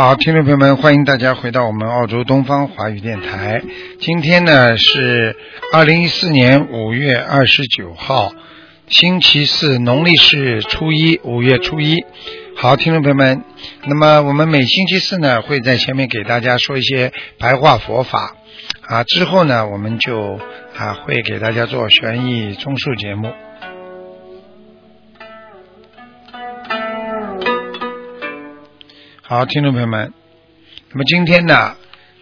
好，听众朋友们，欢迎大家回到我们澳洲东方华语电台。今天呢是二零一四年五月二十九号，星期四，农历是初一，五月初一。好，听众朋友们，那么我们每星期四呢会在前面给大家说一些白话佛法啊，之后呢我们就啊会给大家做悬疑综述节目。好，听众朋友们，那么今天呢，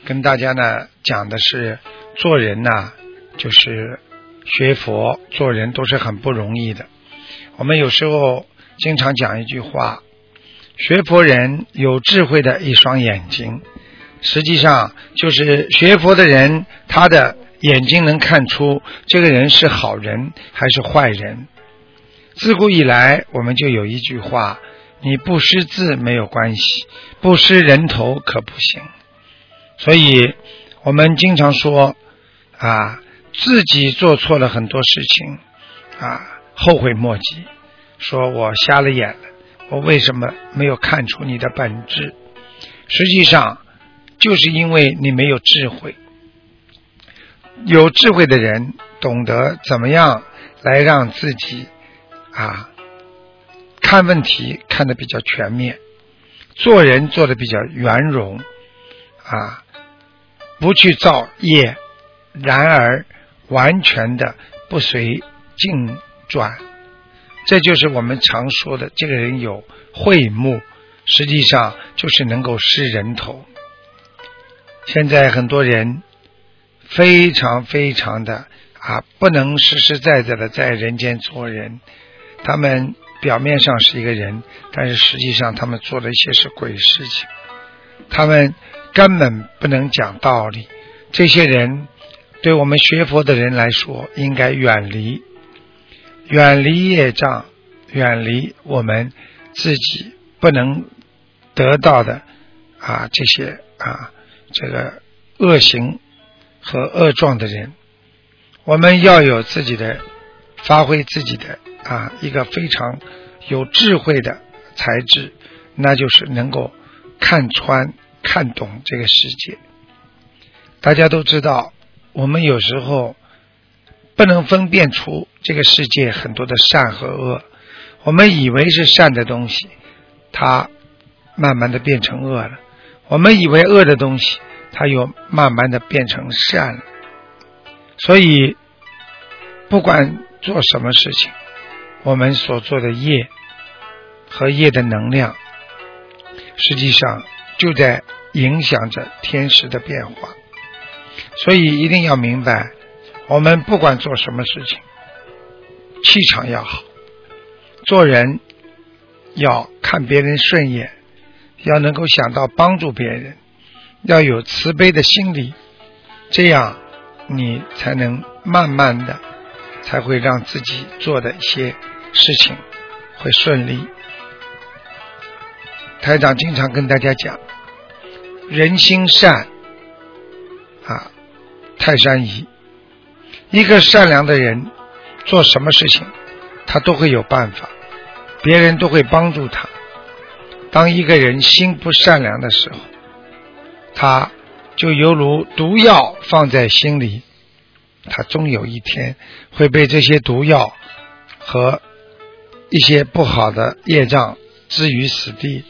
跟大家呢讲的是做人呢，就是学佛做人都是很不容易的。我们有时候经常讲一句话：学佛人有智慧的一双眼睛。实际上，就是学佛的人，他的眼睛能看出这个人是好人还是坏人。自古以来，我们就有一句话。你不识字没有关系，不识人头可不行。所以，我们经常说啊，自己做错了很多事情啊，后悔莫及。说我瞎了眼了，我为什么没有看出你的本质？实际上，就是因为你没有智慧。有智慧的人懂得怎么样来让自己啊。看问题看得比较全面，做人做的比较圆融，啊，不去造业，然而完全的不随境转，这就是我们常说的这个人有慧目，实际上就是能够识人头。现在很多人非常非常的啊，不能实实在在的在人间做人，他们。表面上是一个人，但是实际上他们做的一些是鬼事情，他们根本不能讲道理。这些人对我们学佛的人来说，应该远离，远离业障，远离我们自己不能得到的啊这些啊这个恶行和恶状的人。我们要有自己的发挥自己的。啊，一个非常有智慧的才智，那就是能够看穿、看懂这个世界。大家都知道，我们有时候不能分辨出这个世界很多的善和恶。我们以为是善的东西，它慢慢的变成恶了；我们以为恶的东西，它又慢慢的变成善了。所以，不管做什么事情，我们所做的业和业的能量，实际上就在影响着天时的变化。所以一定要明白，我们不管做什么事情，气场要好，做人要看别人顺眼，要能够想到帮助别人，要有慈悲的心理，这样你才能慢慢的才会让自己做的一些。事情会顺利。台长经常跟大家讲，人心善啊，泰山移。一个善良的人做什么事情，他都会有办法，别人都会帮助他。当一个人心不善良的时候，他就犹如毒药放在心里，他终有一天会被这些毒药和。一些不好的业障置于死地，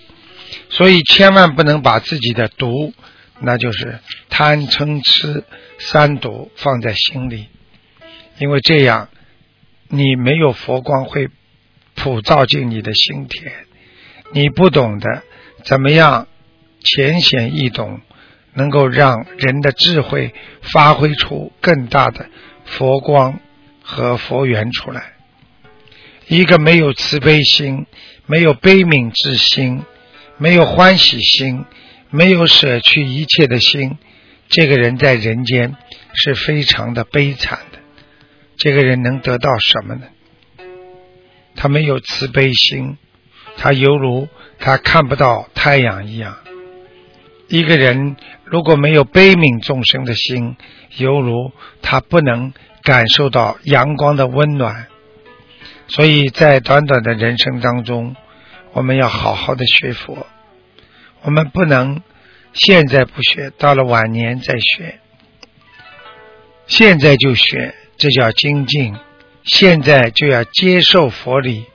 所以千万不能把自己的毒，那就是贪嗔痴三毒放在心里，因为这样你没有佛光会普照进你的心田，你不懂得怎么样浅显易懂，能够让人的智慧发挥出更大的佛光和佛缘出来。一个没有慈悲心、没有悲悯之心、没有欢喜心、没有舍去一切的心，这个人在人间是非常的悲惨的。这个人能得到什么呢？他没有慈悲心，他犹如他看不到太阳一样。一个人如果没有悲悯众生的心，犹如他不能感受到阳光的温暖。所以在短短的人生当中，我们要好好的学佛。我们不能现在不学，到了晚年再学。现在就学，这叫精进。现在就要接受佛理。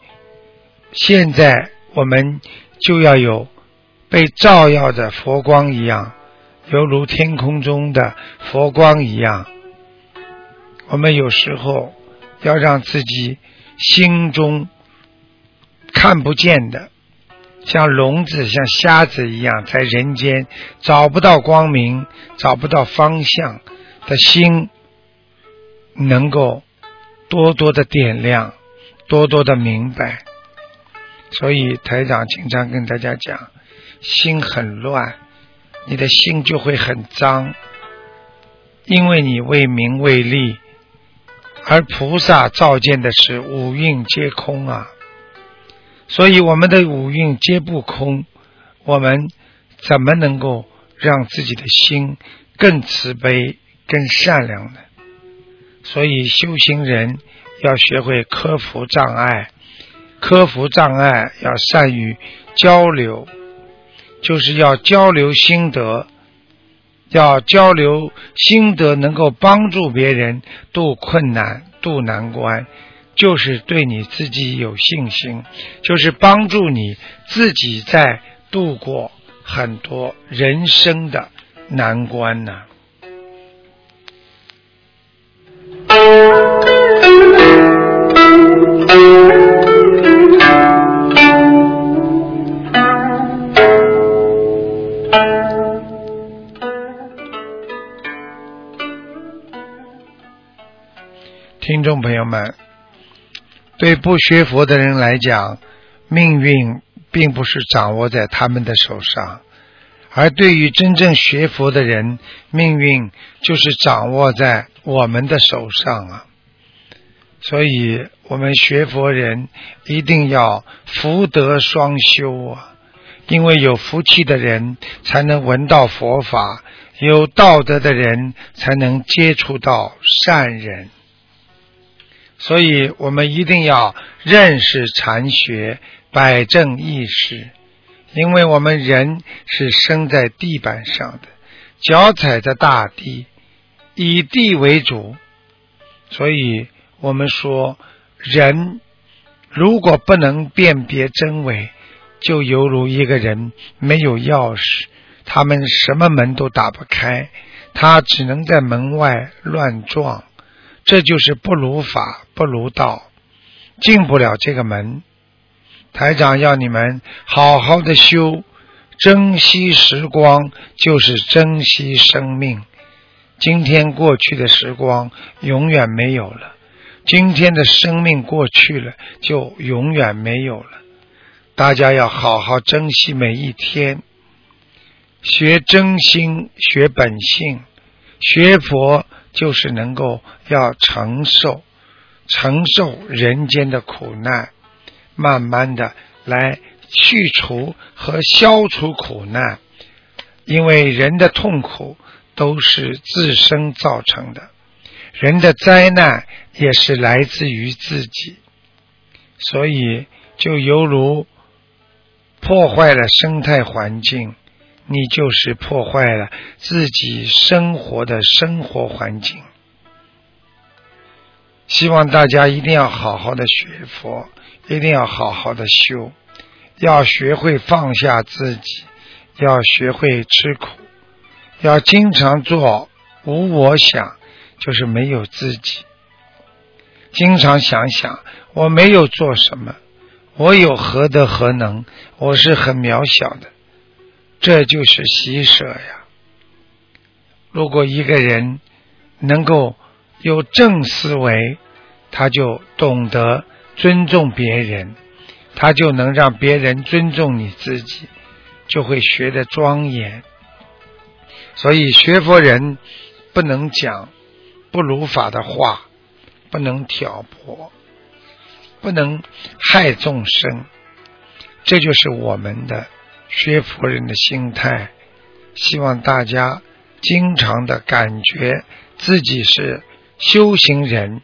现在我们就要有被照耀的佛光一样，犹如天空中的佛光一样。我们有时候要让自己。心中看不见的，像聋子、像瞎子一样，在人间找不到光明、找不到方向的心，能够多多的点亮，多多的明白。所以台长经常跟大家讲：心很乱，你的心就会很脏，因为你为名为利。而菩萨照见的是五蕴皆空啊，所以我们的五蕴皆不空，我们怎么能够让自己的心更慈悲、更善良呢？所以修行人要学会克服障碍，克服障碍要善于交流，就是要交流心得。要交流心得，能够帮助别人渡困难、渡难关，就是对你自己有信心，就是帮助你自己在度过很多人生的难关呢。听众朋友们，对不学佛的人来讲，命运并不是掌握在他们的手上；而对于真正学佛的人，命运就是掌握在我们的手上啊！所以，我们学佛人一定要福德双修啊！因为有福气的人才能闻到佛法，有道德的人才能接触到善人。所以我们一定要认识禅学，摆正意识，因为我们人是生在地板上的，脚踩着大地，以地为主。所以我们说，人如果不能辨别真伪，就犹如一个人没有钥匙，他们什么门都打不开，他只能在门外乱撞。这就是不如法，不如道，进不了这个门。台长要你们好好的修，珍惜时光就是珍惜生命。今天过去的时光永远没有了，今天的生命过去了就永远没有了。大家要好好珍惜每一天，学真心，学本性，学佛。就是能够要承受承受人间的苦难，慢慢的来去除和消除苦难，因为人的痛苦都是自身造成的，人的灾难也是来自于自己，所以就犹如破坏了生态环境。你就是破坏了自己生活的生活环境。希望大家一定要好好的学佛，一定要好好的修，要学会放下自己，要学会吃苦，要经常做无我想，就是没有自己。经常想想，我没有做什么，我有何德何能，我是很渺小的。这就是喜舍呀！如果一个人能够有正思维，他就懂得尊重别人，他就能让别人尊重你自己，就会学得庄严。所以学佛人不能讲不如法的话，不能挑拨，不能害众生。这就是我们的学佛人的心态。希望大家经常的感觉自己是修行人，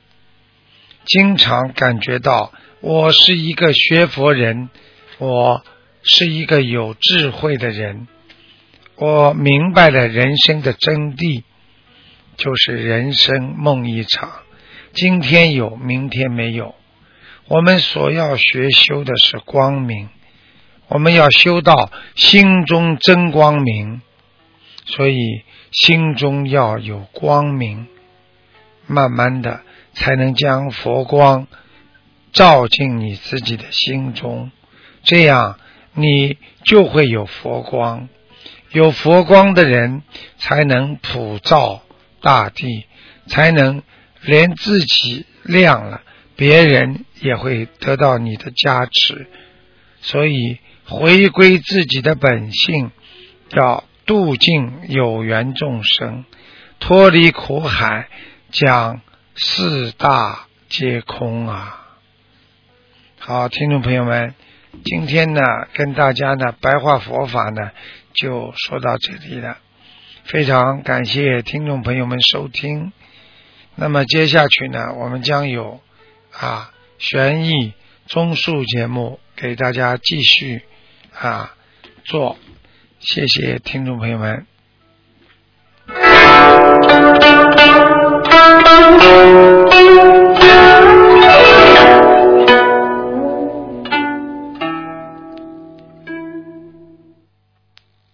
经常感觉到我是一个学佛人，我是一个有智慧的人。我明白了人生的真谛，就是人生梦一场，今天有，明天没有。我们所要学修的是光明，我们要修到心中真光明，所以心中要有光明，慢慢的才能将佛光照进你自己的心中，这样你就会有佛光。有佛光的人，才能普照大地，才能连自己亮了，别人也会得到你的加持。所以，回归自己的本性，要度尽有缘众生，脱离苦海，将四大皆空啊！好，听众朋友们，今天呢，跟大家呢白话佛法呢。就说到这里了，非常感谢听众朋友们收听。那么接下去呢，我们将有啊悬疑综述节目给大家继续啊做谢谢听众朋友们。